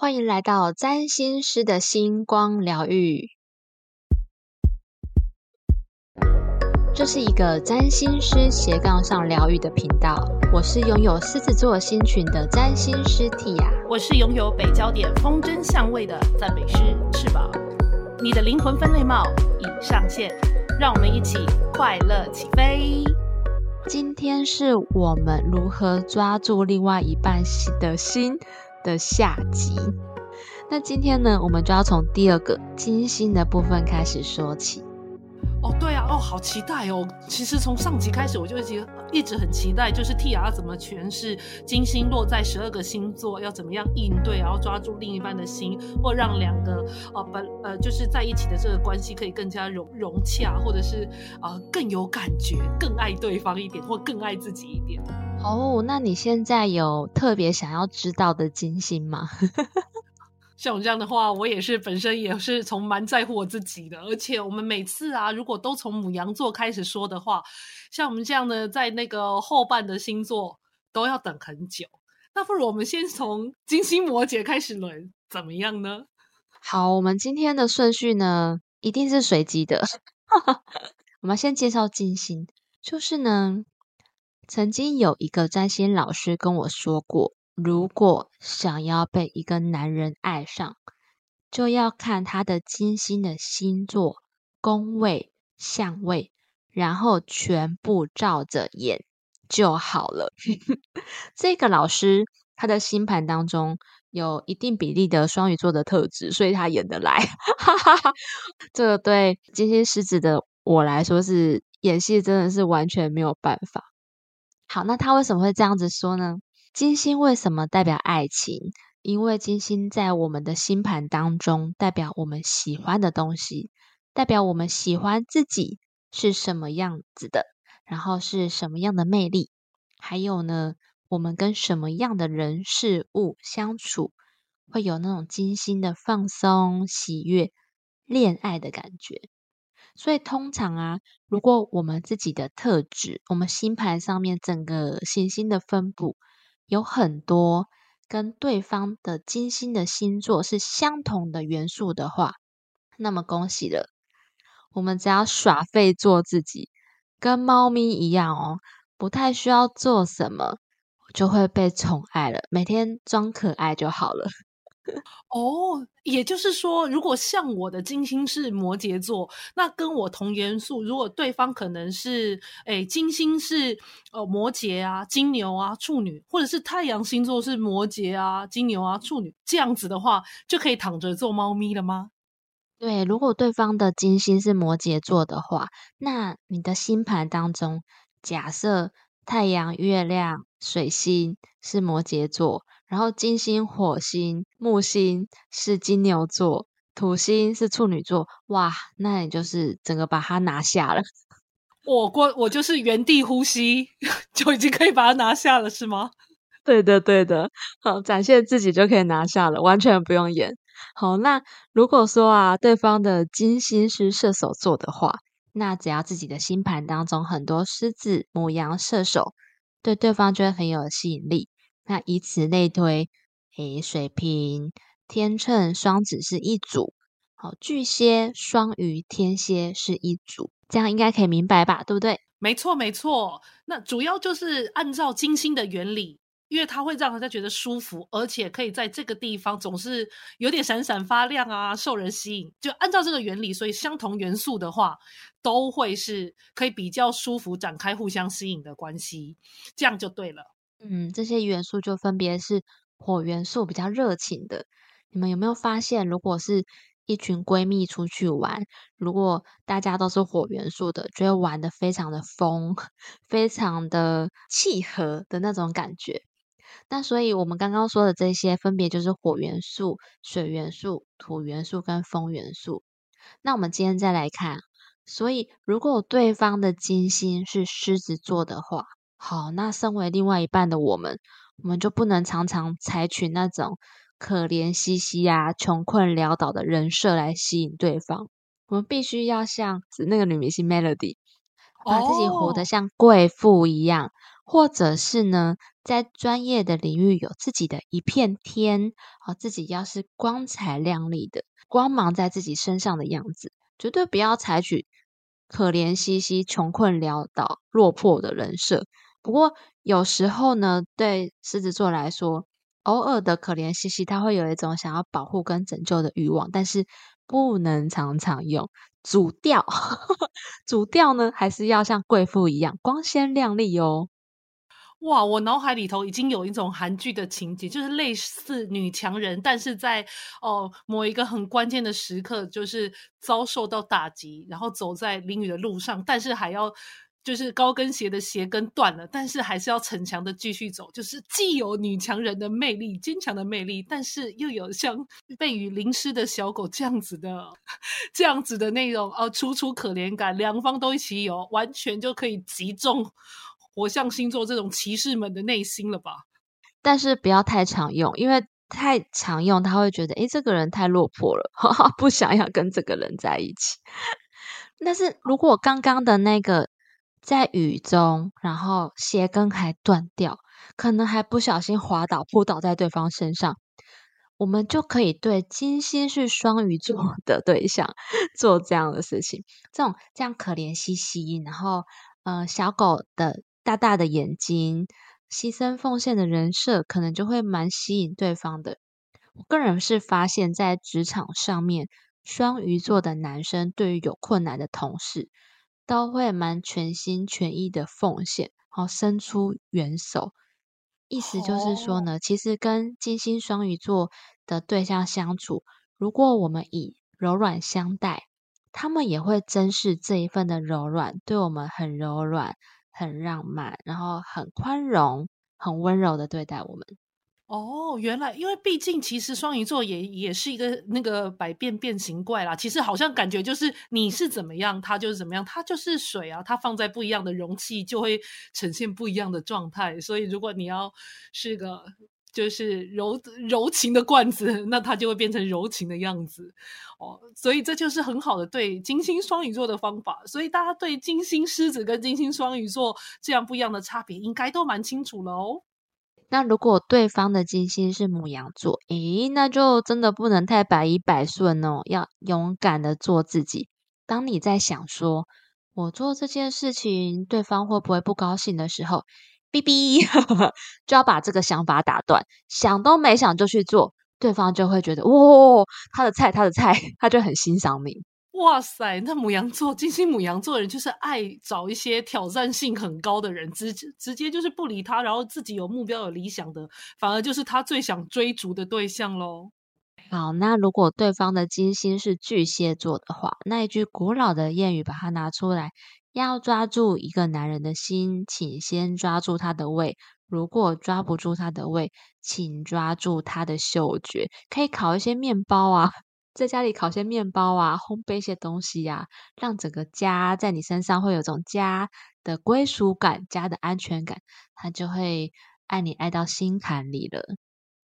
欢迎来到占星师的星光疗愈。这是一个占星师斜杠上疗愈的频道。我是拥有狮子座星群的占星师 Tia，我是拥有北焦点风筝相位的赞美师翅膀。你的灵魂分类帽已上线，让我们一起快乐起飞。今天是我们如何抓住另外一半的心的下集。那今天呢，我们就要从第二个金星的部分开始说起。哦，对啊，哦，好期待哦！其实从上集开始，我就一直一直很期待，就是 T 要怎么诠释金星落在十二个星座，要怎么样应对，然后抓住另一半的心，或让两个呃本呃就是在一起的这个关系可以更加融融洽，或者是呃更有感觉，更爱对方一点，或更爱自己一点。哦，那你现在有特别想要知道的金星吗？像我这样的话，我也是本身也是从蛮在乎我自己的，而且我们每次啊，如果都从母羊座开始说的话，像我们这样的在那个后半的星座都要等很久。那不如我们先从金星摩羯开始轮，怎么样呢？好，我们今天的顺序呢，一定是随机的。我们先介绍金星，就是呢，曾经有一个占星老师跟我说过。如果想要被一个男人爱上，就要看他的金星的星座、宫位、相位，然后全部照着演就好了。这个老师他的星盘当中有一定比例的双鱼座的特质，所以他演得来。哈哈哈这个对金星狮子的我来说是演戏真的是完全没有办法。好，那他为什么会这样子说呢？金星为什么代表爱情？因为金星在我们的星盘当中，代表我们喜欢的东西，代表我们喜欢自己是什么样子的，然后是什么样的魅力，还有呢，我们跟什么样的人事物相处，会有那种金星的放松、喜悦、恋爱的感觉。所以通常啊，如果我们自己的特质，我们星盘上面整个行星的分布。有很多跟对方的金星的星座是相同的元素的话，那么恭喜了，我们只要耍废做自己，跟猫咪一样哦，不太需要做什么，就会被宠爱了，每天装可爱就好了。哦，也就是说，如果像我的金星是摩羯座，那跟我同元素，如果对方可能是诶金星是呃摩羯啊、金牛啊、处女，或者是太阳星座是摩羯啊、金牛啊、处女这样子的话，就可以躺着做猫咪了吗？对，如果对方的金星是摩羯座的话，那你的星盘当中，假设太阳、月亮、水星是摩羯座。然后金星、火星、木星是金牛座，土星是处女座。哇，那你就是整个把它拿下了。我过我就是原地呼吸，就已经可以把它拿下了，是吗？对的，对的。好，展现自己就可以拿下了，完全不用演。好，那如果说啊，对方的金星是射手座的话，那只要自己的星盘当中很多狮子、母羊、射手，对对方就会很有吸引力。那以此类推，诶，水瓶、天秤、双子是一组，好，巨蟹、双鱼、天蝎是一组，这样应该可以明白吧？对不对？没错，没错。那主要就是按照金星的原理，因为它会让人家觉得舒服，而且可以在这个地方总是有点闪闪发亮啊，受人吸引。就按照这个原理，所以相同元素的话，都会是可以比较舒服，展开互相吸引的关系，这样就对了。嗯，这些元素就分别是火元素比较热情的。你们有没有发现，如果是一群闺蜜出去玩，如果大家都是火元素的，就会玩的非常的疯，非常的契合的那种感觉。那所以我们刚刚说的这些，分别就是火元素、水元素、土元素跟风元素。那我们今天再来看，所以如果对方的金星是狮子座的话。好，那身为另外一半的我们，我们就不能常常采取那种可怜兮兮啊、穷困潦倒的人设来吸引对方。我们必须要像那个女明星 Melody，把自己活得像贵妇一样，或者是呢，在专业的领域有自己的一片天，啊，自己要是光彩亮丽的，光芒在自己身上的样子，绝对不要采取可怜兮兮、穷困潦倒、落魄的人设。不过有时候呢，对狮子座来说，偶尔的可怜兮兮，他会有一种想要保护跟拯救的欲望，但是不能常常用。主调，主调呢，还是要像贵妇一样光鲜亮丽哦。哇，我脑海里头已经有一种韩剧的情节，就是类似女强人，但是在哦某一个很关键的时刻，就是遭受到打击，然后走在淋雨的路上，但是还要。就是高跟鞋的鞋跟断了，但是还是要逞强的继续走。就是既有女强人的魅力、坚强的魅力，但是又有像被雨淋湿的小狗这样子的、这样子的那种哦，楚楚可怜感。两方都一起有，完全就可以击中火象星座这种骑士们的内心了吧？但是不要太常用，因为太常用，他会觉得诶这个人太落魄了，哈 哈不想要跟这个人在一起。但是如果刚刚的那个。在雨中，然后鞋跟还断掉，可能还不小心滑倒扑倒在对方身上，我们就可以对金星是双鱼座的对象做这样的事情。这种这样可怜兮兮，然后呃小狗的大大的眼睛，牺牲奉献的人设，可能就会蛮吸引对方的。我个人是发现，在职场上面，双鱼座的男生对于有困难的同事。都会蛮全心全意的奉献，好伸出援手。意思就是说呢，其实跟金星双鱼座的对象相处，如果我们以柔软相待，他们也会珍视这一份的柔软，对我们很柔软、很浪漫，然后很宽容、很温柔的对待我们。哦，原来因为毕竟其实双鱼座也也是一个那个百变变形怪啦。其实好像感觉就是你是怎么样，它就是怎么样，它就是水啊，它放在不一样的容器就会呈现不一样的状态。所以如果你要是个就是柔柔情的罐子，那它就会变成柔情的样子哦。所以这就是很好的对金星双鱼座的方法。所以大家对金星狮子跟金星双鱼座这样不一样的差别，应该都蛮清楚了哦。那如果对方的金星是母羊座，诶，那就真的不能太百依百顺哦，要勇敢的做自己。当你在想说我做这件事情，对方会不会不高兴的时候，哔哔，就要把这个想法打断，想都没想就去做，对方就会觉得哇，他的菜，他的菜，他就很欣赏你。哇塞，那母羊座金星母羊座的人就是爱找一些挑战性很高的人，直直接就是不理他，然后自己有目标有理想的，反而就是他最想追逐的对象喽。好，那如果对方的金星是巨蟹座的话，那一句古老的谚语把它拿出来，要抓住一个男人的心，请先抓住他的胃；如果抓不住他的胃，请抓住他的嗅觉。可以烤一些面包啊。在家里烤些面包啊，烘焙一些东西呀，让整个家在你身上会有种家的归属感、家的安全感，他就会爱你爱到心坎里了。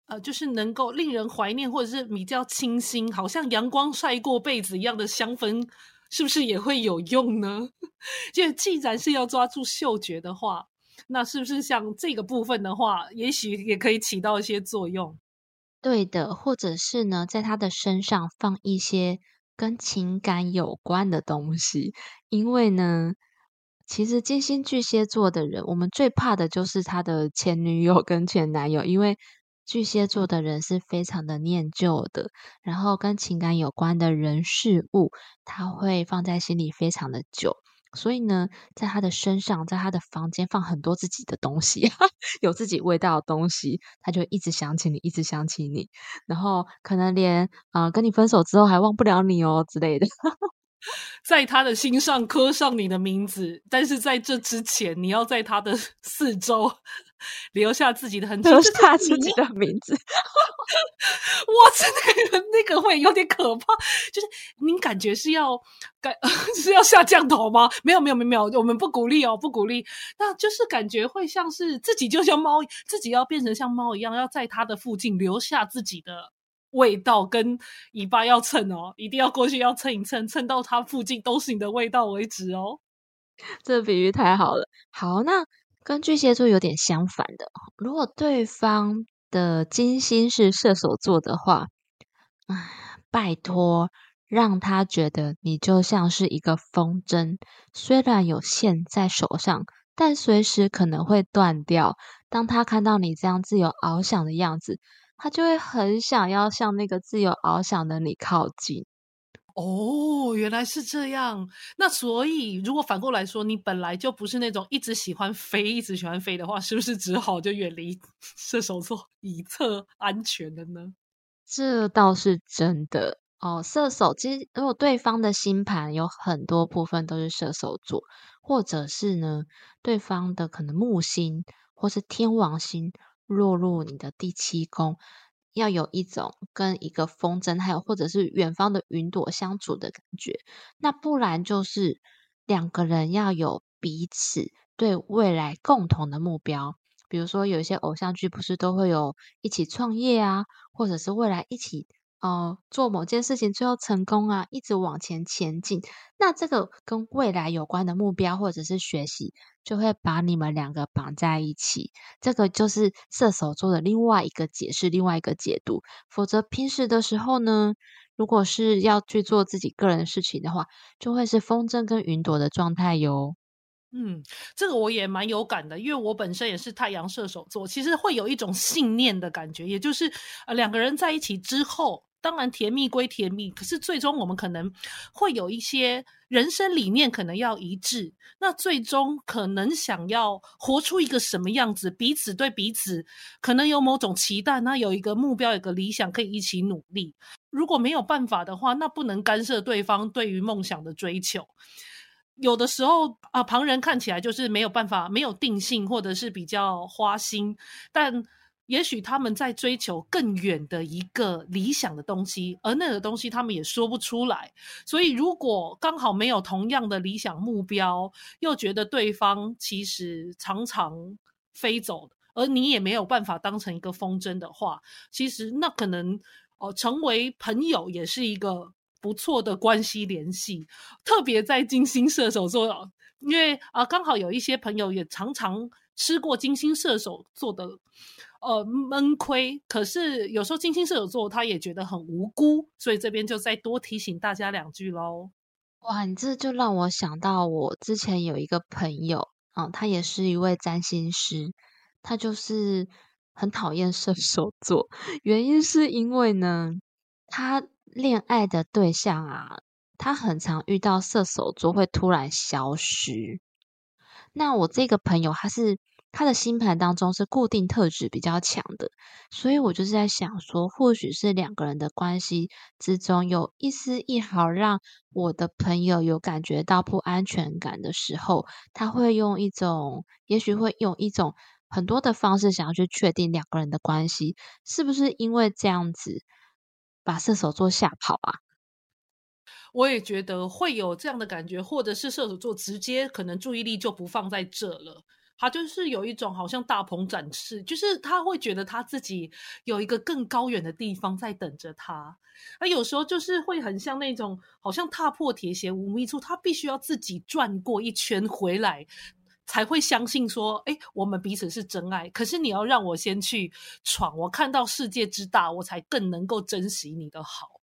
呃，就是能够令人怀念，或者是比较清新，好像阳光晒过被子一样的香氛，是不是也会有用呢？就既然是要抓住嗅觉的话，那是不是像这个部分的话，也许也可以起到一些作用？对的，或者是呢，在他的身上放一些跟情感有关的东西，因为呢，其实金星巨蟹座的人，我们最怕的就是他的前女友跟前男友，因为巨蟹座的人是非常的念旧的，然后跟情感有关的人事物，他会放在心里非常的久。所以呢，在他的身上，在他的房间放很多自己的东西，有自己味道的东西，他就一直想起你，一直想起你，然后可能连啊跟你分手之后还忘不了你哦之类的，在他的心上刻上你的名字，但是在这之前，你要在他的四周。留下自己的痕迹，留下自己的名字。哇，真的那个会有点可怕。就是您感觉是要感 是要下降头吗？没有，没有，没有，没有，我们不鼓励哦，不鼓励。那就是感觉会像是自己就像猫，自己要变成像猫一样，要在他的附近留下自己的味道跟尾巴要蹭哦，一定要过去要蹭一蹭，蹭到它附近都是你的味道为止哦。这比喻太好了。好，那。跟巨蟹座有点相反的。如果对方的金星是射手座的话，哎，拜托，让他觉得你就像是一个风筝，虽然有线在手上，但随时可能会断掉。当他看到你这样自由翱翔的样子，他就会很想要向那个自由翱翔的你靠近。哦，原来是这样。那所以，如果反过来说，你本来就不是那种一直喜欢飞、一直喜欢飞的话，是不是只好就远离射手座，以测安全的呢？这倒是真的哦。射手其实，如果对方的星盘有很多部分都是射手座，或者是呢，对方的可能木星或是天王星落入你的第七宫。要有一种跟一个风筝，还有或者是远方的云朵相处的感觉，那不然就是两个人要有彼此对未来共同的目标。比如说，有一些偶像剧不是都会有一起创业啊，或者是未来一起。哦，做某件事情最后成功啊，一直往前前进。那这个跟未来有关的目标或者是学习，就会把你们两个绑在一起。这个就是射手座的另外一个解释，另外一个解读。否则平时的时候呢，如果是要去做自己个人的事情的话，就会是风筝跟云朵的状态哟。嗯，这个我也蛮有感的，因为我本身也是太阳射手座，其实会有一种信念的感觉，也就是呃两个人在一起之后。当然，甜蜜归甜蜜，可是最终我们可能会有一些人生理念可能要一致。那最终可能想要活出一个什么样子，彼此对彼此可能有某种期待，那有一个目标，有个理想，可以一起努力。如果没有办法的话，那不能干涉对方对于梦想的追求。有的时候啊，旁人看起来就是没有办法，没有定性，或者是比较花心，但。也许他们在追求更远的一个理想的东西，而那个东西他们也说不出来。所以，如果刚好没有同样的理想目标，又觉得对方其实常常飞走，而你也没有办法当成一个风筝的话，其实那可能哦，成为朋友也是一个不错的关系联系。特别在金星射手座，因为啊，刚好有一些朋友也常常吃过金星射手座的。呃，闷亏。可是有时候金星射手座他也觉得很无辜，所以这边就再多提醒大家两句喽。哇，你这就让我想到我之前有一个朋友，啊，他也是一位占星师，他就是很讨厌射手座，原因是因为呢，他恋爱的对象啊，他很常遇到射手座会突然消失。那我这个朋友他是。他的星盘当中是固定特质比较强的，所以我就是在想说，或许是两个人的关系之中有一丝一毫让我的朋友有感觉到不安全感的时候，他会用一种，也许会用一种很多的方式想要去确定两个人的关系是不是因为这样子把射手座吓跑啊？我也觉得会有这样的感觉，或者是射手座直接可能注意力就不放在这了。他就是有一种好像大鹏展翅，就是他会觉得他自己有一个更高远的地方在等着他。那有时候就是会很像那种好像踏破铁鞋无觅处，他必须要自己转过一圈回来，才会相信说，哎，我们彼此是真爱。可是你要让我先去闯，我看到世界之大，我才更能够珍惜你的好。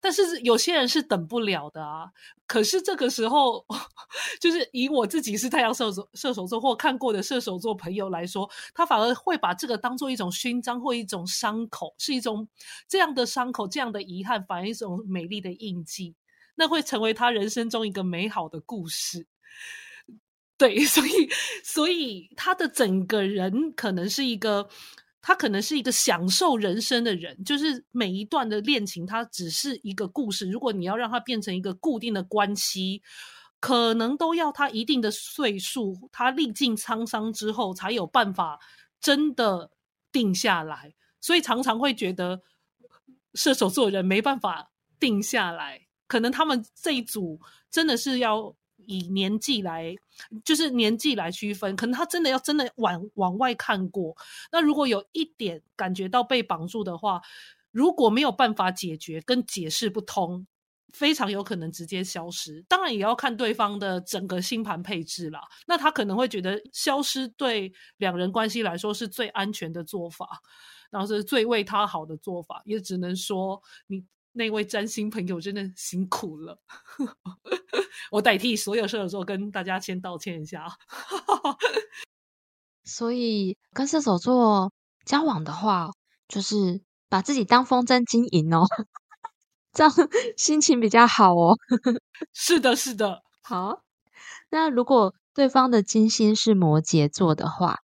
但是有些人是等不了的啊！可是这个时候，就是以我自己是太阳射手射手座或看过的射手座朋友来说，他反而会把这个当做一种勋章或一种伤口，是一种这样的伤口、这样的遗憾，反而一种美丽的印记，那会成为他人生中一个美好的故事。对，所以，所以他的整个人可能是一个。他可能是一个享受人生的人，就是每一段的恋情，它只是一个故事。如果你要让它变成一个固定的关系，可能都要他一定的岁数，他历尽沧桑之后，才有办法真的定下来。所以常常会觉得射手座人没办法定下来，可能他们这一组真的是要。以年纪来，就是年纪来区分，可能他真的要真的往往外看过。那如果有一点感觉到被绑住的话，如果没有办法解决跟解释不通，非常有可能直接消失。当然也要看对方的整个星盘配置啦。那他可能会觉得消失对两人关系来说是最安全的做法，然后是最为他好的做法。也只能说你那位占星朋友真的辛苦了。我代替所有射手座跟大家先道歉一下。所以跟射手座交往的话，就是把自己当风筝经营哦，这样心情比较好哦。是的，是的。好，那如果对方的金星是摩羯座的话，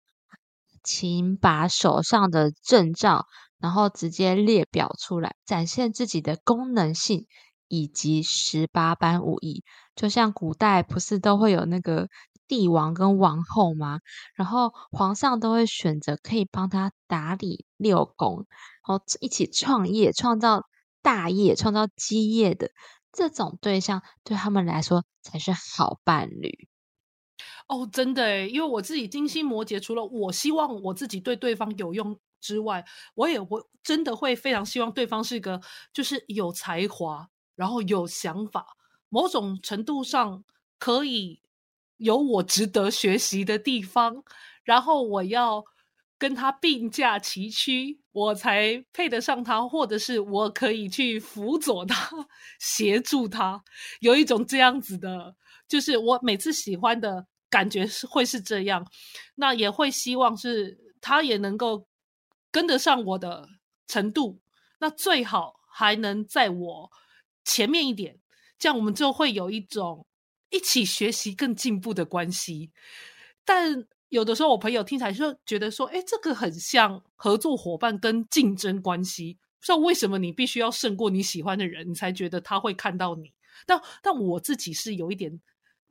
请把手上的证照，然后直接列表出来，展现自己的功能性以及十八般武艺。就像古代不是都会有那个帝王跟王后吗？然后皇上都会选择可以帮他打理六宫，然后一起创业、创造大业、创造基业的这种对象，对他们来说才是好伴侣。哦，真的诶，因为我自己金星摩羯，除了我希望我自己对对方有用之外，我也会真的会非常希望对方是一个就是有才华，然后有想法。某种程度上可以有我值得学习的地方，然后我要跟他并驾齐驱，我才配得上他，或者是我可以去辅佐他、协助他，有一种这样子的，就是我每次喜欢的感觉是会是这样，那也会希望是他也能够跟得上我的程度，那最好还能在我前面一点。这样我们就会有一种一起学习、更进步的关系。但有的时候，我朋友听起来就觉得说：“哎，这个很像合作伙伴跟竞争关系。”不知道为什么你必须要胜过你喜欢的人，你才觉得他会看到你。但但我自己是有一点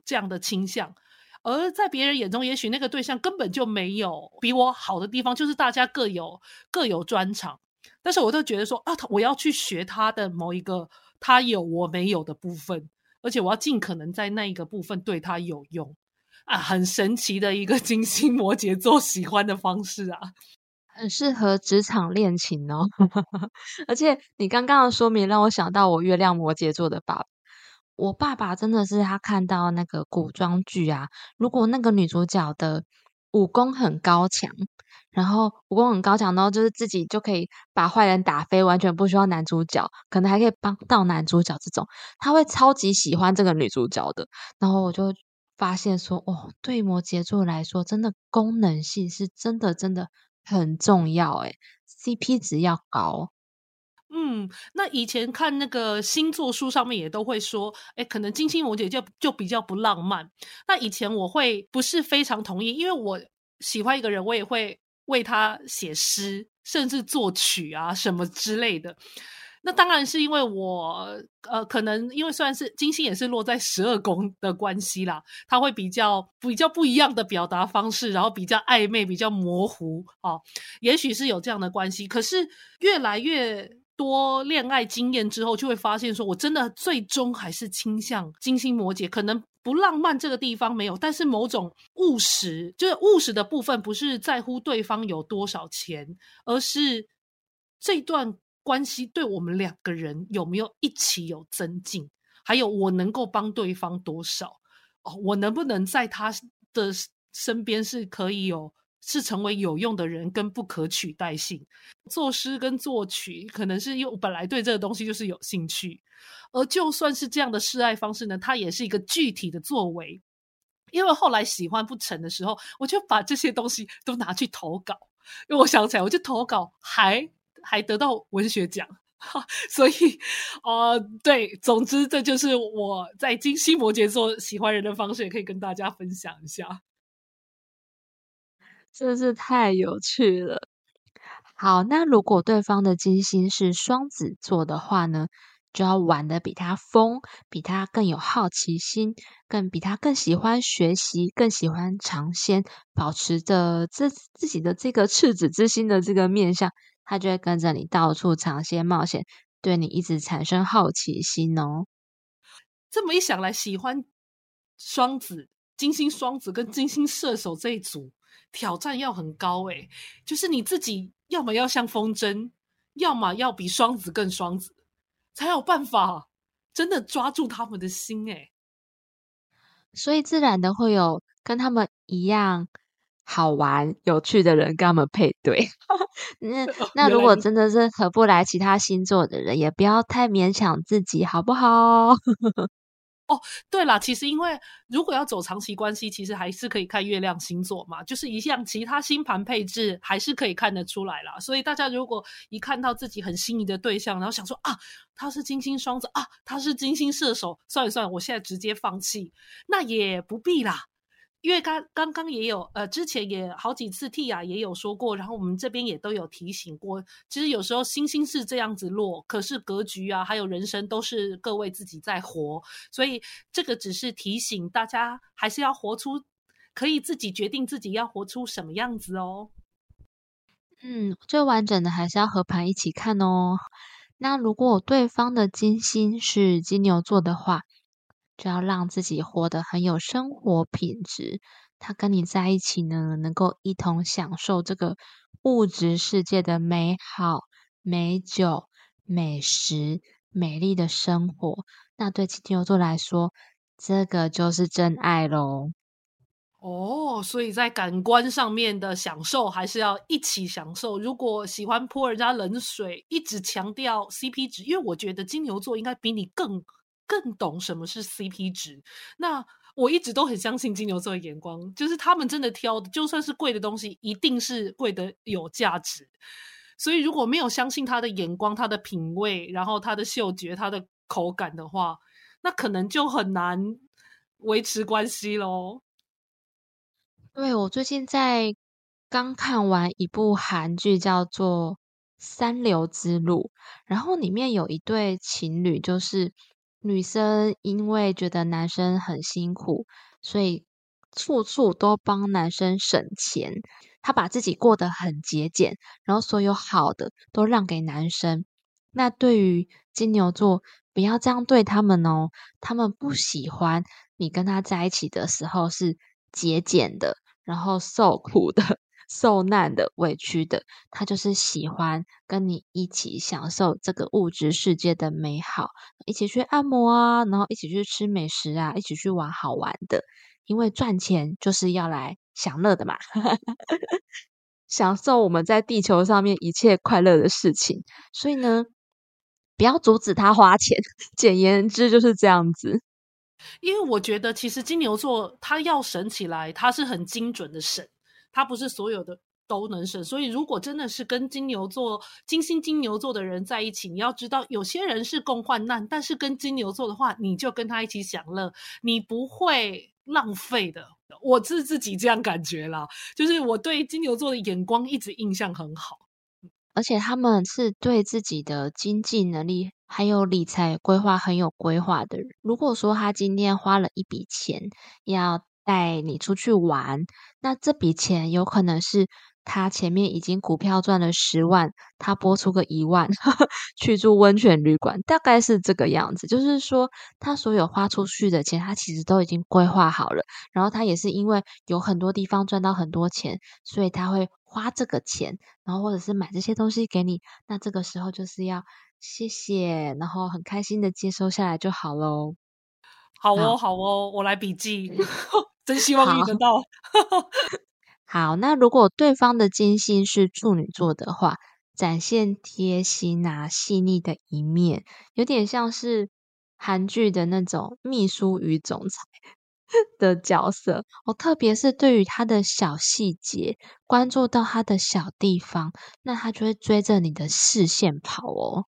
这样的倾向，而在别人眼中，也许那个对象根本就没有比我好的地方，就是大家各有各有专长。但是我都觉得说啊，我要去学他的某一个。他有我没有的部分，而且我要尽可能在那一个部分对他有用啊，很神奇的一个 金星摩羯座喜欢的方式啊，很适合职场恋情哦。而且你刚刚的说明让我想到我月亮摩羯座的爸爸，我爸爸真的是他看到那个古装剧啊，如果那个女主角的武功很高强。然后武功很高强，然后就是自己就可以把坏人打飞，完全不需要男主角，可能还可以帮到男主角这种，他会超级喜欢这个女主角的。然后我就发现说，哦，对摩羯座来说，真的功能性是真的真的很重要，诶 c p 值要高。嗯，那以前看那个星座书上面也都会说，哎，可能金星摩羯就就比较不浪漫。那以前我会不是非常同意，因为我喜欢一个人，我也会。为他写诗，甚至作曲啊，什么之类的。那当然是因为我，呃，可能因为虽然是金星也是落在十二宫的关系啦，他会比较比较不一样的表达方式，然后比较暧昧，比较模糊啊，也许是有这样的关系。可是越来越多恋爱经验之后，就会发现说，我真的最终还是倾向金星摩羯，可能。不浪漫这个地方没有，但是某种务实，就是务实的部分，不是在乎对方有多少钱，而是这段关系对我们两个人有没有一起有增进，还有我能够帮对方多少哦，我能不能在他的身边是可以有。是成为有用的人跟不可取代性，作诗跟作曲可能是因为我本来对这个东西就是有兴趣，而就算是这样的示爱方式呢，它也是一个具体的作为。因为后来喜欢不成的时候，我就把这些东西都拿去投稿，因为我想起来，我就投稿还还得到文学奖，所以呃，对，总之这就是我在金星摩羯座喜欢人的方式，也可以跟大家分享一下。真是太有趣了。好，那如果对方的金星是双子座的话呢，就要玩的比他疯，比他更有好奇心，更比他更喜欢学习，更喜欢尝鲜，保持着自自己的这个赤子之心的这个面相，他就会跟着你到处尝鲜冒险，对你一直产生好奇心哦。这么一想来，喜欢双子、金星双子跟金星射手这一组。挑战要很高诶，就是你自己要么要像风筝，要么要比双子更双子，才有办法真的抓住他们的心诶。所以自然的会有跟他们一样好玩、有趣的人跟他们配对。那那如果真的是合不来其他星座的人，也不要太勉强自己，好不好？哦，对了，其实因为如果要走长期关系，其实还是可以看月亮星座嘛，就是一项其他星盘配置还是可以看得出来啦。所以大家如果一看到自己很心仪的对象，然后想说啊，他是金星双子啊，他是金星射手，算一算，我现在直接放弃，那也不必啦。因为刚刚刚也有呃，之前也好几次 T 雅也有说过，然后我们这边也都有提醒过。其实有时候星星是这样子落，可是格局啊，还有人生都是各位自己在活，所以这个只是提醒大家，还是要活出可以自己决定自己要活出什么样子哦。嗯，最完整的还是要和盘一起看哦。那如果对方的金星是金牛座的话。就要让自己活得很有生活品质。他跟你在一起呢，能够一同享受这个物质世界的美好、美酒、美食、美丽的生活。那对金牛座来说，这个就是真爱喽。哦，所以在感官上面的享受还是要一起享受。如果喜欢泼人家冷水，一直强调 CP 值，因为我觉得金牛座应该比你更。更懂什么是 CP 值。那我一直都很相信金牛座的眼光，就是他们真的挑的，就算是贵的东西，一定是贵的有价值。所以如果没有相信他的眼光、他的品味，然后他的嗅觉、他的口感的话，那可能就很难维持关系喽。对我最近在刚看完一部韩剧，叫做《三流之路》，然后里面有一对情侣，就是。女生因为觉得男生很辛苦，所以处处都帮男生省钱。她把自己过得很节俭，然后所有好的都让给男生。那对于金牛座，不要这样对他们哦。他们不喜欢你跟他在一起的时候是节俭的，然后受苦的。受难的、委屈的，他就是喜欢跟你一起享受这个物质世界的美好，一起去按摩啊，然后一起去吃美食啊，一起去玩好玩的。因为赚钱就是要来享乐的嘛，享受我们在地球上面一切快乐的事情。所以呢，不要阻止他花钱。简言之就是这样子。因为我觉得，其实金牛座他要省起来，他是很精准的省。他不是所有的都能省，所以如果真的是跟金牛座、金星金牛座的人在一起，你要知道，有些人是共患难，但是跟金牛座的话，你就跟他一起享乐，你不会浪费的。我是自己这样感觉啦，就是我对金牛座的眼光一直印象很好，而且他们是对自己的经济能力还有理财规划很有规划的人。如果说他今天花了一笔钱要。带你出去玩，那这笔钱有可能是他前面已经股票赚了十万，他拨出个一万 去住温泉旅馆，大概是这个样子。就是说，他所有花出去的钱，他其实都已经规划好了。然后他也是因为有很多地方赚到很多钱，所以他会花这个钱，然后或者是买这些东西给你。那这个时候就是要谢谢，然后很开心的接收下来就好喽。好哦，好哦，我来笔记。真希望遇得到。好，那如果对方的金星是处女座的话，展现贴心啊、细腻的一面，有点像是韩剧的那种秘书与总裁 的角色。哦，特别是对于他的小细节，关注到他的小地方，那他就会追着你的视线跑哦。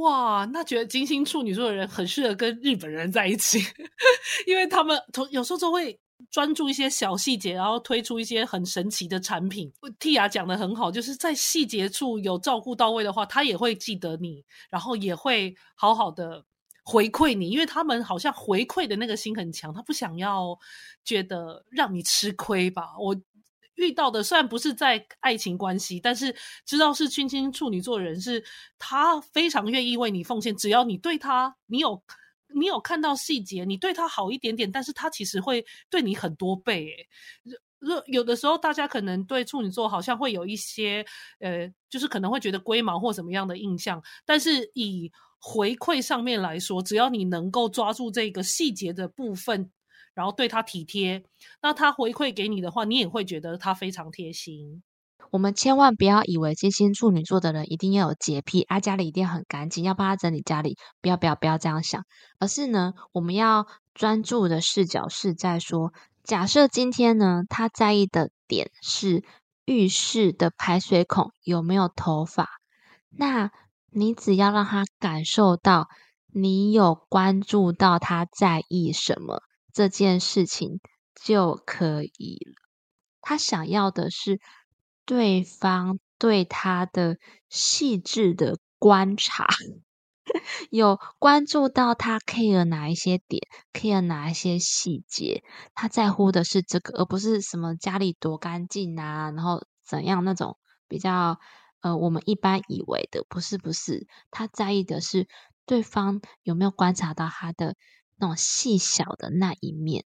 哇，那觉得金星处女座的人很适合跟日本人在一起，因为他们同有时候就会。专注一些小细节，然后推出一些很神奇的产品。蒂亚讲的很好，就是在细节处有照顾到位的话，他也会记得你，然后也会好好的回馈你，因为他们好像回馈的那个心很强，他不想要觉得让你吃亏吧。我遇到的虽然不是在爱情关系，但是知道是君星处女座人，是他非常愿意为你奉献，只要你对他，你有。你有看到细节，你对他好一点点，但是他其实会对你很多倍。诶，有有的时候大家可能对处女座好像会有一些，呃，就是可能会觉得龟毛或什么样的印象。但是以回馈上面来说，只要你能够抓住这个细节的部分，然后对他体贴，那他回馈给你的话，你也会觉得他非常贴心。我们千万不要以为金星处女座的人一定要有洁癖，啊，家里一定很干净，要帮他整理家里。不要不要不要这样想，而是呢，我们要专注的视角是在说，假设今天呢，他在意的点是浴室的排水孔有没有头发，那你只要让他感受到你有关注到他在意什么这件事情就可以了。他想要的是。对方对他的细致的观察，有关注到他 care 哪一些点，care 哪一些细节，他在乎的是这个，而不是什么家里多干净啊，然后怎样那种比较呃我们一般以为的，不是不是，他在意的是对方有没有观察到他的那种细小的那一面。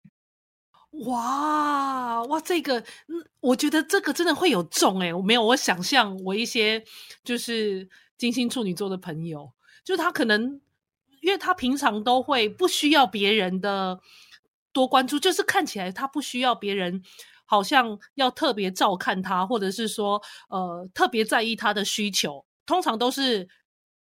哇哇，这个，嗯，我觉得这个真的会有中诶，我没有，我想象我一些就是金星处女座的朋友，就他可能，因为他平常都会不需要别人的多关注，就是看起来他不需要别人，好像要特别照看他，或者是说，呃，特别在意他的需求，通常都是。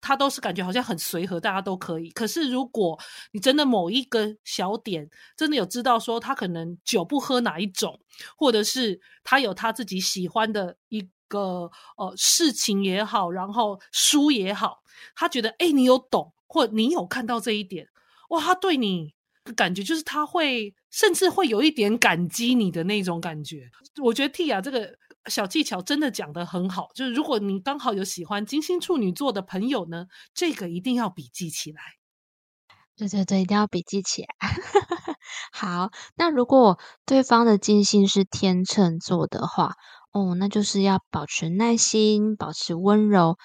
他都是感觉好像很随和，大家都可以。可是如果你真的某一个小点，真的有知道说他可能酒不喝哪一种，或者是他有他自己喜欢的一个呃事情也好，然后书也好，他觉得哎你有懂，或你有看到这一点，哇，他对你感觉就是他会甚至会有一点感激你的那种感觉。我觉得 Tia 这个。小技巧真的讲的很好，就是如果你刚好有喜欢金星处女座的朋友呢，这个一定要笔记起来。对对对，一定要笔记起来。好，那如果对方的金星是天秤座的话，哦，那就是要保持耐心，保持温柔，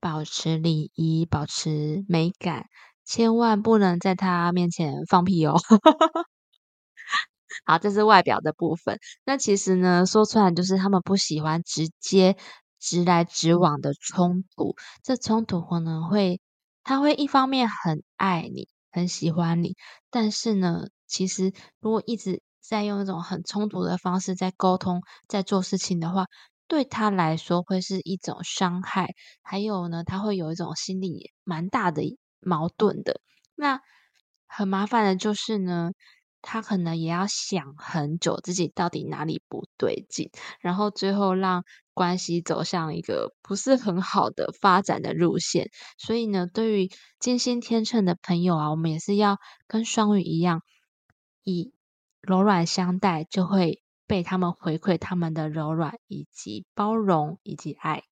保持礼仪，保持美感，千万不能在他面前放屁哦。好，这是外表的部分。那其实呢，说出来就是他们不喜欢直接直来直往的冲突。这冲突可能会，他会一方面很爱你，很喜欢你，但是呢，其实如果一直在用一种很冲突的方式在沟通、在做事情的话，对他来说会是一种伤害。还有呢，他会有一种心理蛮大的矛盾的。那很麻烦的就是呢。他可能也要想很久，自己到底哪里不对劲，然后最后让关系走向一个不是很好的发展的路线。所以呢，对于金星天秤的朋友啊，我们也是要跟双鱼一样，以柔软相待，就会被他们回馈他们的柔软以及包容以及爱。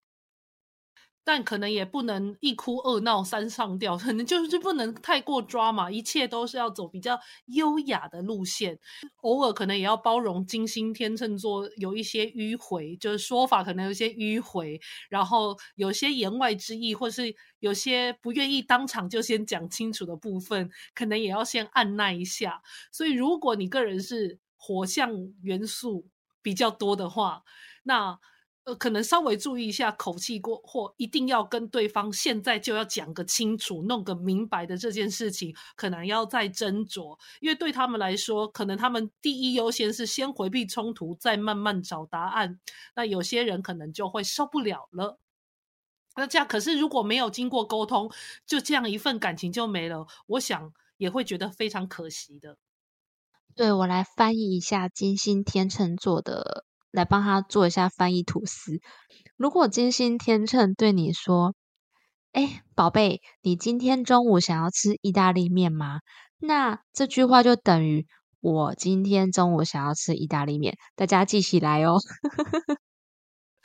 但可能也不能一哭二闹三上吊，可能就是不能太过抓嘛，一切都是要走比较优雅的路线，偶尔可能也要包容金星天秤座有一些迂回，就是说法可能有些迂回，然后有些言外之意，或是有些不愿意当场就先讲清楚的部分，可能也要先按耐一下。所以如果你个人是火象元素比较多的话，那。呃，可能稍微注意一下口气过，或一定要跟对方现在就要讲个清楚、弄个明白的这件事情，可能要再斟酌，因为对他们来说，可能他们第一优先是先回避冲突，再慢慢找答案。那有些人可能就会受不了了。那这样，可是如果没有经过沟通，就这样一份感情就没了，我想也会觉得非常可惜的。对我来翻译一下金星天秤座的。来帮他做一下翻译吐司。如果金星天秤对你说：“哎，宝贝，你今天中午想要吃意大利面吗？”那这句话就等于我今天中午想要吃意大利面。大家记起来哦。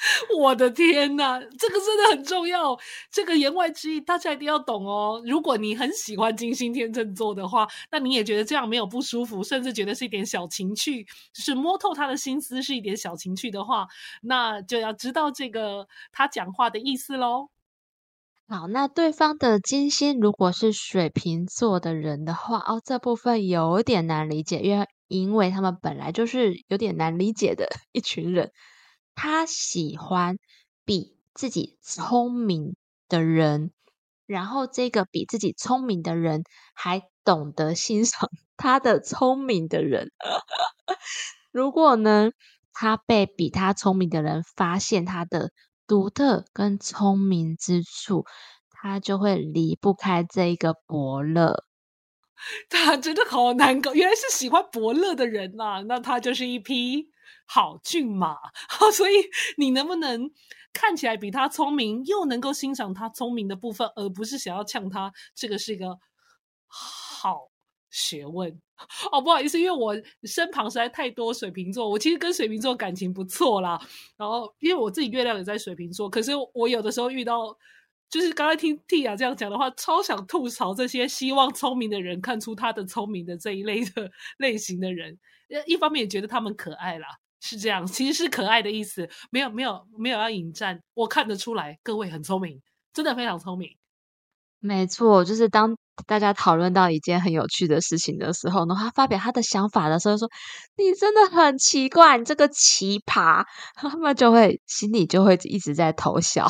我的天呐，这个真的很重要。这个言外之意，大家一定要懂哦。如果你很喜欢金星天秤座的话，那你也觉得这样没有不舒服，甚至觉得是一点小情趣，就是摸透他的心思是一点小情趣的话，那就要知道这个他讲话的意思喽。好，那对方的金星如果是水瓶座的人的话，哦，这部分有点难理解，因为因为他们本来就是有点难理解的 一群人。他喜欢比自己聪明的人然后这个比自己聪明的人还懂得欣赏 他的聪明的人。如果呢，他被比他聪明的人发现他的独特跟聪明之处，他就会离不开这一个伯乐。他真的好难搞，原来是喜欢伯乐的人呐，那他就是一批好骏马。所以你能不能看起来比他聪明，又能够欣赏他聪明的部分，而不是想要呛他？这个是一个好学问哦。不好意思，因为我身旁实在太多水瓶座，我其实跟水瓶座感情不错啦。然后因为我自己月亮也在水瓶座，可是我有的时候遇到。就是刚才听 Tia 这样讲的话，超想吐槽这些希望聪明的人看出他的聪明的这一类的 类型的人。一方面也觉得他们可爱啦，是这样，其实是可爱的意思，没有没有没有要引战。我看得出来，各位很聪明，真的非常聪明。没错，就是当大家讨论到一件很有趣的事情的时候，呢，他发表他的想法的时候，说：“你真的很奇怪，你这个奇葩。”他们就会心里就会一直在偷笑。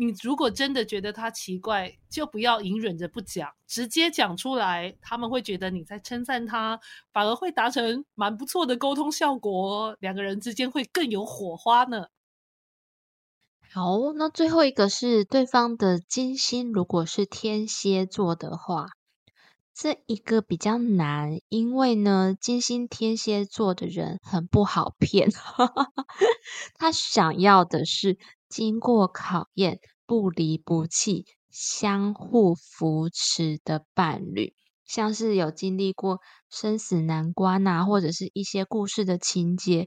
你如果真的觉得他奇怪，就不要隐忍着不讲，直接讲出来，他们会觉得你在称赞他，反而会达成蛮不错的沟通效果，两个人之间会更有火花呢。好，那最后一个是对方的金星，如果是天蝎座的话，这一个比较难，因为呢，金星天蝎座的人很不好骗，他想要的是。经过考验、不离不弃、相互扶持的伴侣，像是有经历过生死难关呐，或者是一些故事的情节，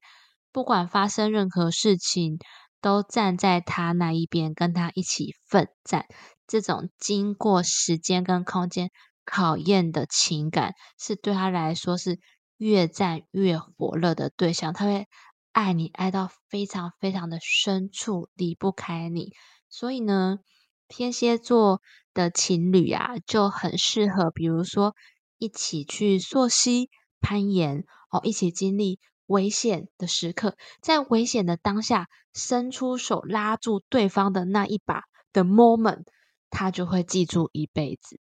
不管发生任何事情，都站在他那一边，跟他一起奋战。这种经过时间跟空间考验的情感，是对他来说是越战越火热的对象，他会。爱你爱到非常非常的深处，离不开你。所以呢，天蝎座的情侣啊，就很适合，比如说一起去溯溪、攀岩哦，一起经历危险的时刻，在危险的当下伸出手拉住对方的那一把的 moment，他就会记住一辈子。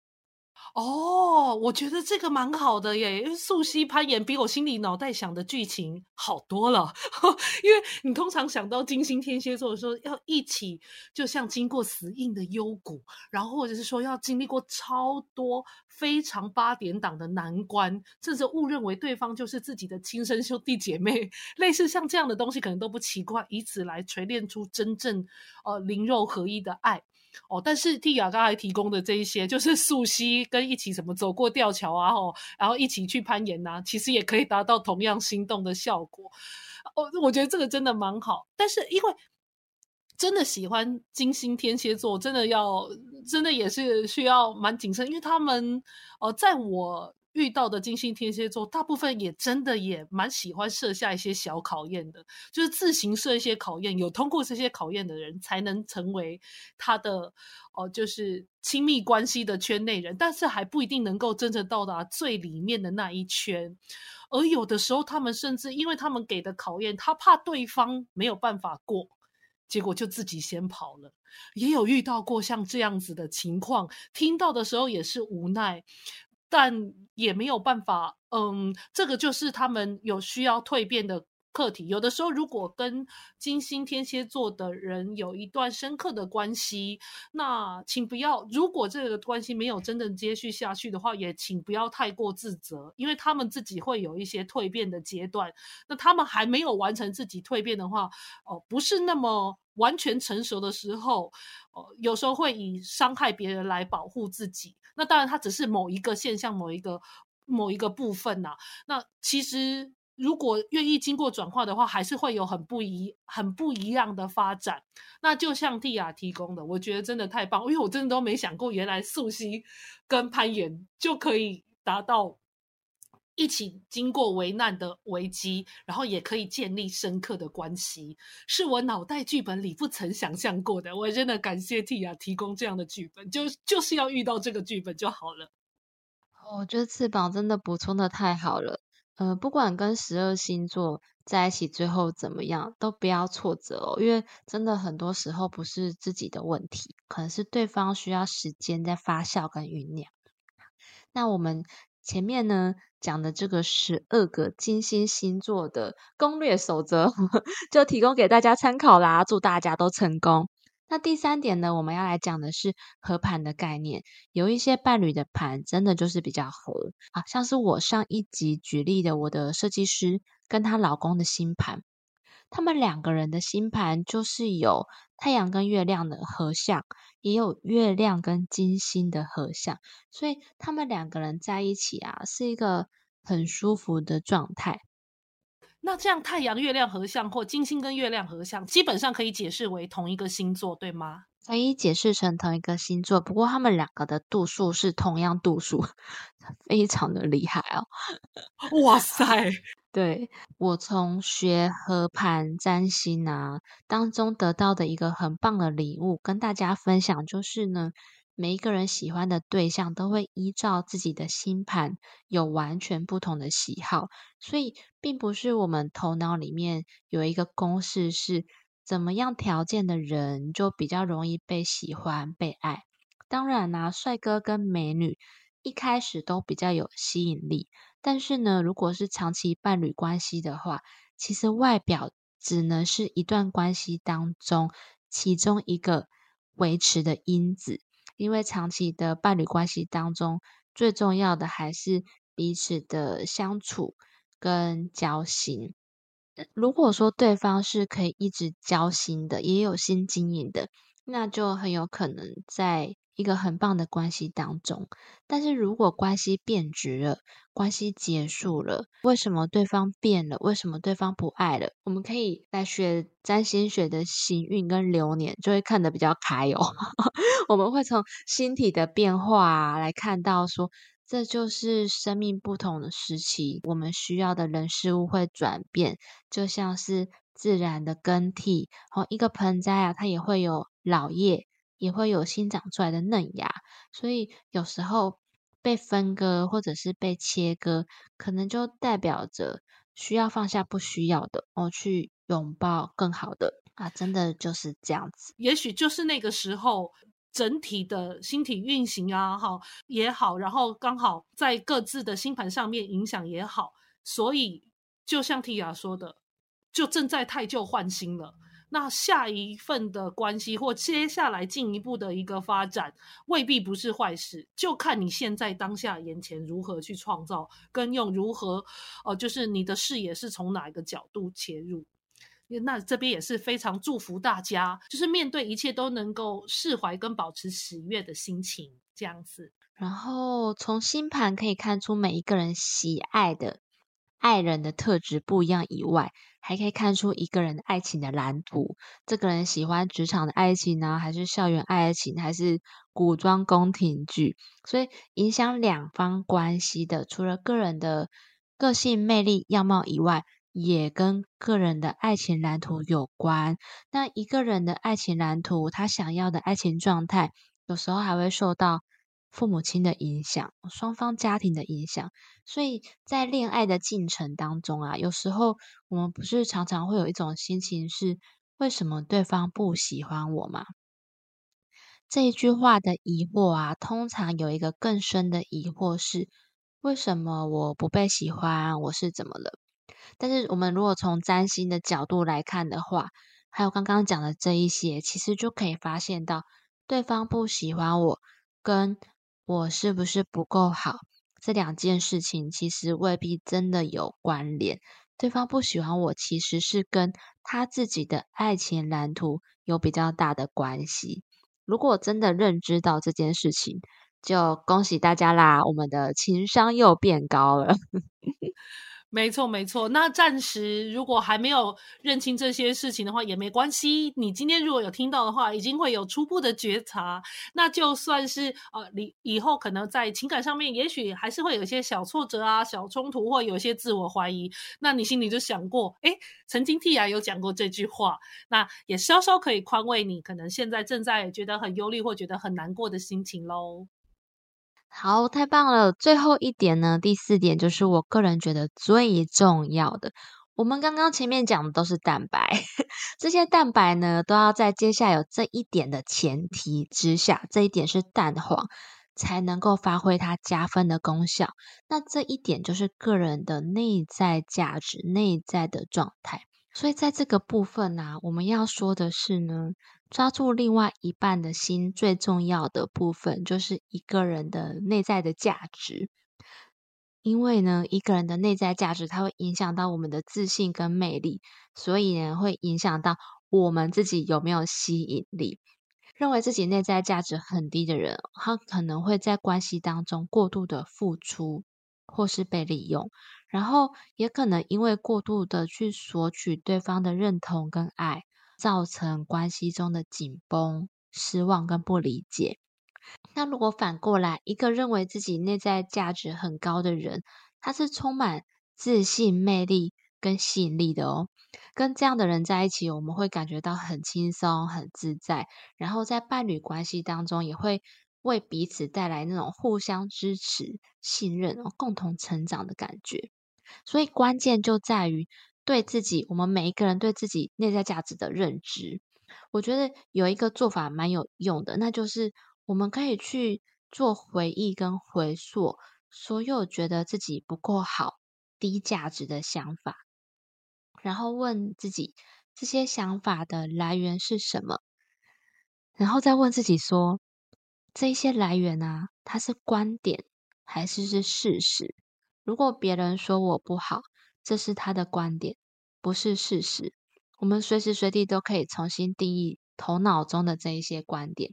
哦，我觉得这个蛮好的耶，因为素汐攀岩比我心里脑袋想的剧情好多了。因为你通常想到金星天蝎座的时候，要一起就像经过死硬的幽谷，然后或者是说要经历过超多非常八点档的难关，甚至误认为对方就是自己的亲生兄弟姐妹，类似像这样的东西可能都不奇怪，以此来锤炼出真正呃灵肉合一的爱。哦，但是蒂亚刚才提供的这一些，就是 素汐跟一起什么走过吊桥啊，吼，然后一起去攀岩呐，其实也可以达到同样心动的效果。哦，我觉得这个真的蛮好。但是因为真的喜欢金星天蝎座，真的要真的也是需要蛮谨慎，因为他们哦，在我。遇到的金星天蝎座，大部分也真的也蛮喜欢设下一些小考验的，就是自行设一些考验，有通过这些考验的人，才能成为他的哦，就是亲密关系的圈内人，但是还不一定能够真正到达最里面的那一圈。而有的时候，他们甚至因为他们给的考验，他怕对方没有办法过，结果就自己先跑了。也有遇到过像这样子的情况，听到的时候也是无奈。但也没有办法，嗯，这个就是他们有需要蜕变的课题。有的时候，如果跟金星天蝎座的人有一段深刻的关系，那请不要，如果这个关系没有真正接续下去的话，也请不要太过自责，因为他们自己会有一些蜕变的阶段。那他们还没有完成自己蜕变的话，哦，不是那么完全成熟的时候，哦，有时候会以伤害别人来保护自己。那当然，它只是某一个现象，某一个某一个部分呐。那其实，如果愿意经过转化的话，还是会有很不一、很不一样的发展。那就像蒂亚提供的，我觉得真的太棒，因为我真的都没想过，原来素汐跟攀岩就可以达到。一起经过危难的危机，然后也可以建立深刻的关系，是我脑袋剧本里不曾想象过的。我真的感谢 T 啊，提供这样的剧本，就就是要遇到这个剧本就好了。我觉得翅膀真的补充的太好了。呃，不管跟十二星座在一起最后怎么样，都不要挫折哦，因为真的很多时候不是自己的问题，可能是对方需要时间在发酵跟酝酿。那我们前面呢讲的这个十二个金星星座的攻略守则，就提供给大家参考啦，祝大家都成功。那第三点呢，我们要来讲的是合盘的概念。有一些伴侣的盘真的就是比较合啊，像是我上一集举例的，我的设计师跟她老公的星盘，他们两个人的星盘就是有太阳跟月亮的合相，也有月亮跟金星的合相，所以他们两个人在一起啊，是一个很舒服的状态。那这样太阳、月亮合相，或金星跟月亮合相，基本上可以解释为同一个星座，对吗？可以解释成同一个星座，不过他们两个的度数是同样度数，非常的厉害哦！哇塞，对我从学和盘占星啊当中得到的一个很棒的礼物，跟大家分享，就是呢。每一个人喜欢的对象都会依照自己的星盘有完全不同的喜好，所以并不是我们头脑里面有一个公式是怎么样条件的人就比较容易被喜欢被爱。当然啦，帅哥跟美女一开始都比较有吸引力，但是呢，如果是长期伴侣关系的话，其实外表只能是一段关系当中其中一个维持的因子。因为长期的伴侣关系当中，最重要的还是彼此的相处跟交心。如果说对方是可以一直交心的，也有心经营的，那就很有可能在。一个很棒的关系当中，但是如果关系变质了，关系结束了，为什么对方变了？为什么对方不爱了？我们可以来学占星学的行运跟流年，就会看得比较开哦。我们会从星体的变化来看到，说这就是生命不同的时期，我们需要的人事物会转变，就像是自然的更替。哦，一个盆栽啊，它也会有老叶。也会有新长出来的嫩芽，所以有时候被分割或者是被切割，可能就代表着需要放下不需要的，哦，去拥抱更好的啊！真的就是这样子。也许就是那个时候，整体的星体运行啊，哈也好，然后刚好在各自的星盘上面影响也好，所以就像蒂亚说的，就正在太旧换新了。那下一份的关系或接下来进一步的一个发展，未必不是坏事，就看你现在当下眼前如何去创造，跟用如何，呃，就是你的视野是从哪一个角度切入。那这边也是非常祝福大家，就是面对一切都能够释怀跟保持喜悦的心情，这样子。然后从星盘可以看出每一个人喜爱的。爱人的特质不一样以外，还可以看出一个人爱情的蓝图。这个人喜欢职场的爱情呢，还是校园爱情，还是古装宫廷剧？所以影响两方关系的，除了个人的个性、魅力、样貌以外，也跟个人的爱情蓝图有关。那一个人的爱情蓝图，他想要的爱情状态，有时候还会受到。父母亲的影响，双方家庭的影响，所以在恋爱的进程当中啊，有时候我们不是常常会有一种心情是：为什么对方不喜欢我吗？这一句话的疑惑啊，通常有一个更深的疑惑是：为什么我不被喜欢？我是怎么了？但是我们如果从占星的角度来看的话，还有刚刚讲的这一些，其实就可以发现到，对方不喜欢我跟。我是不是不够好？这两件事情其实未必真的有关联。对方不喜欢我，其实是跟他自己的爱情蓝图有比较大的关系。如果真的认知到这件事情，就恭喜大家啦！我们的情商又变高了。没错，没错。那暂时如果还没有认清这些事情的话，也没关系。你今天如果有听到的话，已经会有初步的觉察。那就算是呃，你以后可能在情感上面，也许还是会有一些小挫折啊、小冲突，或有一些自我怀疑。那你心里就想过，哎，曾经 Tia 有讲过这句话，那也稍稍可以宽慰你，可能现在正在觉得很忧虑或觉得很难过的心情喽。好，太棒了！最后一点呢，第四点就是我个人觉得最重要的。我们刚刚前面讲的都是蛋白，这些蛋白呢都要在接下来有这一点的前提之下，这一点是蛋黄才能够发挥它加分的功效。那这一点就是个人的内在价值、内在的状态。所以在这个部分呢，我们要说的是呢，抓住另外一半的心，最重要的部分就是一个人的内在的价值。因为呢，一个人的内在价值，它会影响到我们的自信跟魅力，所以呢，会影响到我们自己有没有吸引力。认为自己内在价值很低的人，他可能会在关系当中过度的付出，或是被利用，然后也可能因为过度的去索取对方的认同跟爱，造成关系中的紧绷、失望跟不理解。那如果反过来，一个认为自己内在价值很高的人，他是充满自信、魅力跟吸引力的哦。跟这样的人在一起，我们会感觉到很轻松、很自在，然后在伴侣关系当中，也会为彼此带来那种互相支持、信任、共同成长的感觉。所以关键就在于对自己，我们每一个人对自己内在价值的认知。我觉得有一个做法蛮有用的，那就是。我们可以去做回忆跟回溯，所有觉得自己不够好、低价值的想法，然后问自己这些想法的来源是什么，然后再问自己说，这些来源啊，它是观点还是是事实？如果别人说我不好，这是他的观点，不是事实。我们随时随地都可以重新定义头脑中的这一些观点。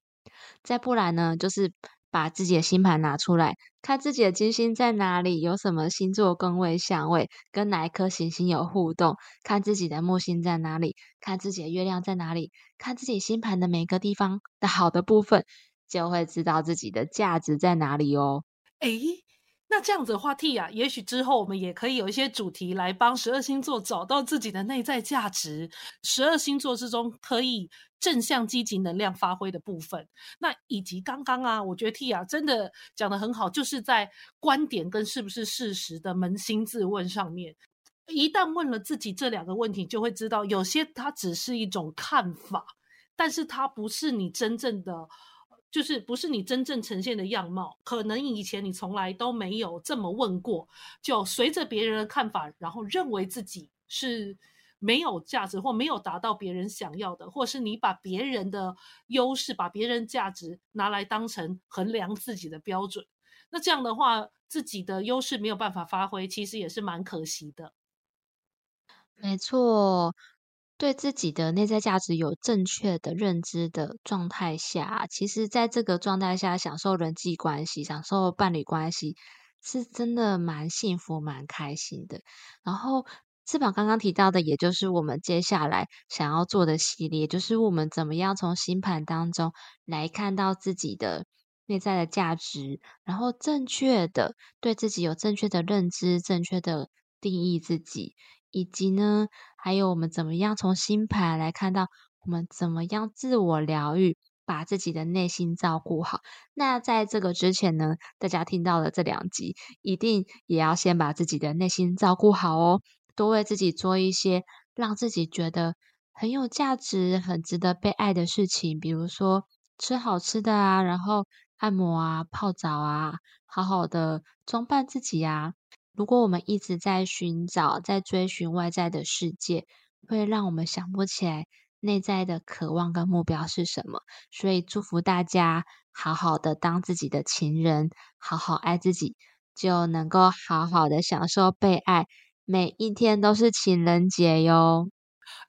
再不然呢，就是把自己的星盘拿出来，看自己的金星在哪里，有什么星座宫位相位，跟哪一颗行星有互动，看自己的木星在哪里，看自己的月亮在哪里，看自己星盘的每个地方的好的部分，就会知道自己的价值在哪里哦。诶。那这样子的话，T 啊，也许之后我们也可以有一些主题来帮十二星座找到自己的内在价值。十二星座之中可以正向积极能量发挥的部分，那以及刚刚啊，我觉得 T 啊真的讲的很好，就是在观点跟是不是事实的扪心自问上面，一旦问了自己这两个问题，就会知道有些它只是一种看法，但是它不是你真正的。就是不是你真正呈现的样貌，可能以前你从来都没有这么问过，就随着别人的看法，然后认为自己是没有价值或没有达到别人想要的，或是你把别人的优势、把别人价值拿来当成衡量自己的标准，那这样的话，自己的优势没有办法发挥，其实也是蛮可惜的。没错。对自己的内在价值有正确的认知的状态下，其实在这个状态下享受人际关系、享受伴侣关系，是真的蛮幸福、蛮开心的。然后，翅膀刚刚提到的，也就是我们接下来想要做的系列，就是我们怎么样从星盘当中来看到自己的内在的价值，然后正确的对自己有正确的认知、正确的定义自己。以及呢，还有我们怎么样从星盘来看到我们怎么样自我疗愈，把自己的内心照顾好。那在这个之前呢，大家听到的这两集，一定也要先把自己的内心照顾好哦，多为自己做一些让自己觉得很有价值、很值得被爱的事情，比如说吃好吃的啊，然后按摩啊、泡澡啊，好好的装扮自己啊。如果我们一直在寻找、在追寻外在的世界，会让我们想不起来内在的渴望跟目标是什么。所以，祝福大家好好的当自己的情人，好好爱自己，就能够好好的享受被爱。每一天都是情人节哟！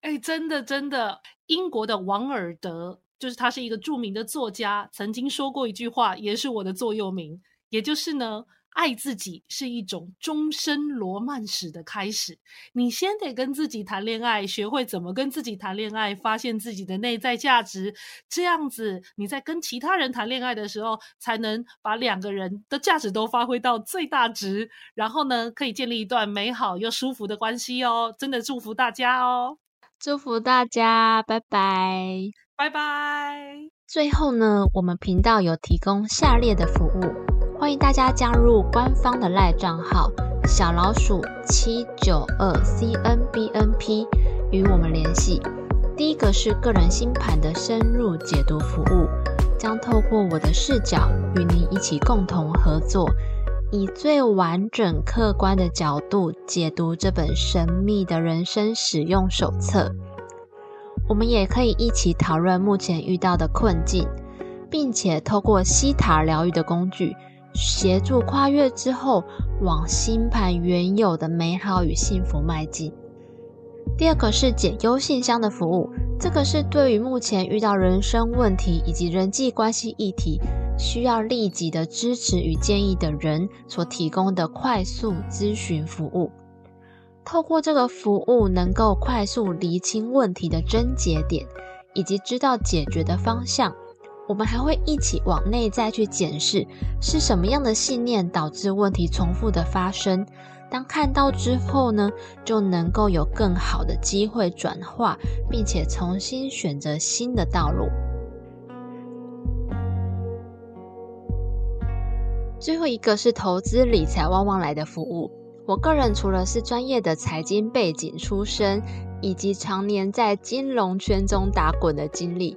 哎，真的真的，英国的王尔德，就是他是一个著名的作家，曾经说过一句话，也是我的座右铭，也就是呢。爱自己是一种终身罗曼史的开始。你先得跟自己谈恋爱，学会怎么跟自己谈恋爱，发现自己的内在价值，这样子你在跟其他人谈恋爱的时候，才能把两个人的价值都发挥到最大值。然后呢，可以建立一段美好又舒服的关系哦。真的祝福大家哦！祝福大家，拜拜，拜拜。最后呢，我们频道有提供下列的服务。欢迎大家加入官方的赖账号小老鼠七九二 C N B N P 与我们联系。第一个是个人星盘的深入解读服务，将透过我的视角与您一起共同合作，以最完整客观的角度解读这本神秘的人生使用手册。我们也可以一起讨论目前遇到的困境，并且透过西塔疗愈的工具。协助跨越之后，往星盘原有的美好与幸福迈进。第二个是解忧信箱的服务，这个是对于目前遇到人生问题以及人际关系议题，需要立即的支持与建议的人所提供的快速咨询服务。透过这个服务，能够快速厘清问题的症结点，以及知道解决的方向。我们还会一起往内在去检视，是什么样的信念导致问题重复的发生。当看到之后呢，就能够有更好的机会转化，并且重新选择新的道路。最后一个是投资理财旺旺来的服务。我个人除了是专业的财经背景出身，以及常年在金融圈中打滚的经历。